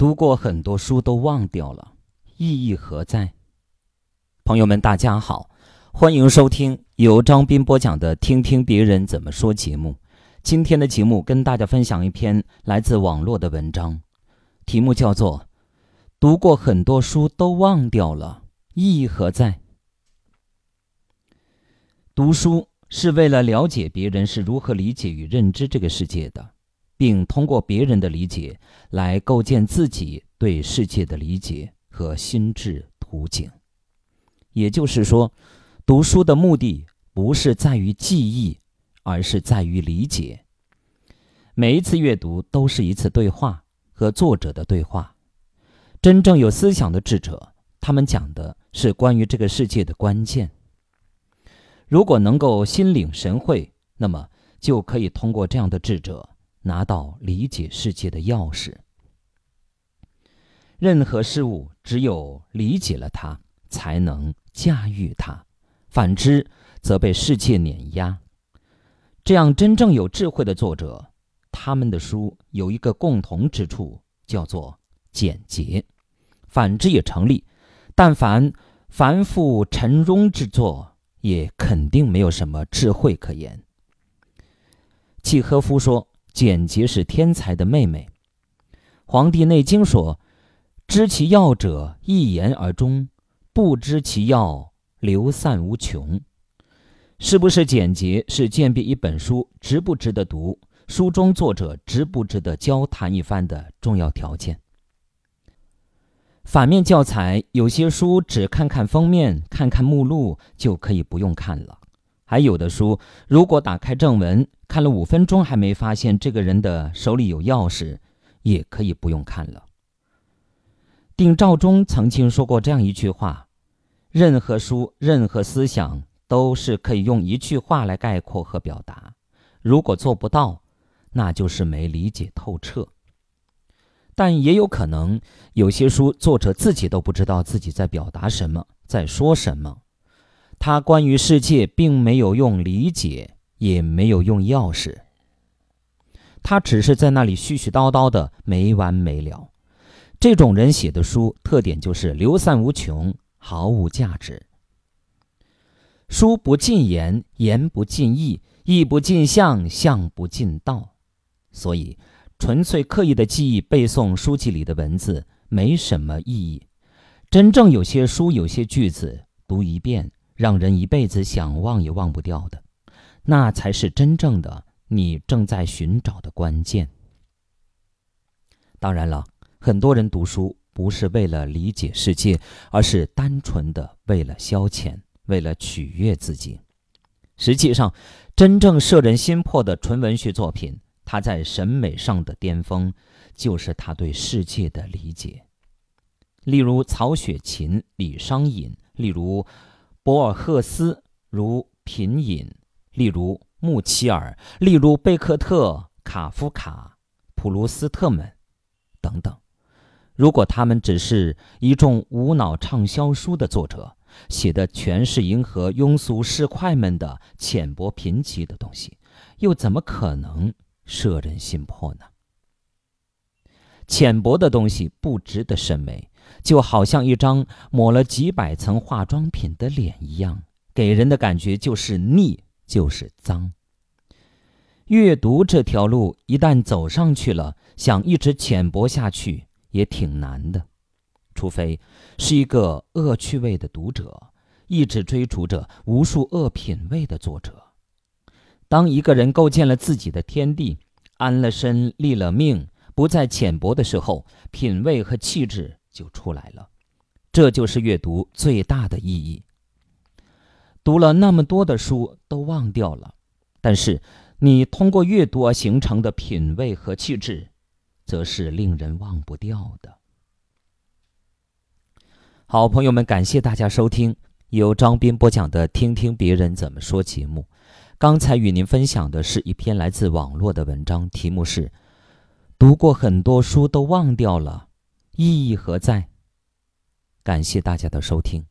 读过很多书都忘掉了，意义何在？朋友们，大家好，欢迎收听由张斌播讲的《听听别人怎么说》节目。今天的节目跟大家分享一篇来自网络的文章，题目叫做《读过很多书都忘掉了，意义何在》。读书是为了了解别人是如何理解与认知这个世界的。并通过别人的理解来构建自己对世界的理解和心智图景。也就是说，读书的目的不是在于记忆，而是在于理解。每一次阅读都是一次对话和作者的对话。真正有思想的智者，他们讲的是关于这个世界的关键。如果能够心领神会，那么就可以通过这样的智者。拿到理解世界的钥匙。任何事物只有理解了它，才能驾驭它；反之，则被世界碾压。这样，真正有智慧的作者，他们的书有一个共同之处，叫做简洁。反之也成立。但凡繁复沉庸之作，也肯定没有什么智慧可言。契诃夫说。简洁是天才的妹妹，《黄帝内经》说：“知其要者，一言而终；不知其要，流散无穷。”是不是简洁是鉴别一本书值不值得读，书中作者值不值得交谈一番的重要条件？反面教材，有些书只看看封面、看看目录就可以不用看了；还有的书，如果打开正文，看了五分钟还没发现这个人的手里有钥匙，也可以不用看了。丁肇中曾经说过这样一句话：“任何书、任何思想都是可以用一句话来概括和表达。如果做不到，那就是没理解透彻。”但也有可能，有些书作者自己都不知道自己在表达什么，在说什么。他关于世界，并没有用理解。也没有用钥匙，他只是在那里絮絮叨叨的没完没了。这种人写的书特点就是流散无穷，毫无价值。书不尽言，言不尽意，意不尽相，相不尽道。所以，纯粹刻意的记忆背诵书籍里的文字没什么意义。真正有些书，有些句子，读一遍让人一辈子想忘也忘不掉的。那才是真正的你正在寻找的关键。当然了，很多人读书不是为了理解世界，而是单纯的为了消遣，为了取悦自己。实际上，真正摄人心魄的纯文学作品，它在审美上的巅峰，就是他对世界的理解。例如曹雪芹、李商隐，例如博尔赫斯，如品饮。例如穆齐尔，例如贝克特、卡夫卡、普鲁斯特们等等。如果他们只是一众无脑畅销书的作者，写的全是迎合庸俗市侩们的浅薄贫瘠的东西，又怎么可能摄人心魄呢？浅薄的东西不值得审美，就好像一张抹了几百层化妆品的脸一样，给人的感觉就是腻。就是脏。阅读这条路一旦走上去了，想一直浅薄下去也挺难的，除非是一个恶趣味的读者，一直追逐着无数恶品味的作者。当一个人构建了自己的天地，安了身立了命，不再浅薄的时候，品味和气质就出来了。这就是阅读最大的意义。读了那么多的书都忘掉了，但是你通过阅读而形成的品味和气质，则是令人忘不掉的。好，朋友们，感谢大家收听由张斌播讲的《听听别人怎么说》节目。刚才与您分享的是一篇来自网络的文章，题目是“读过很多书都忘掉了，意义何在？”感谢大家的收听。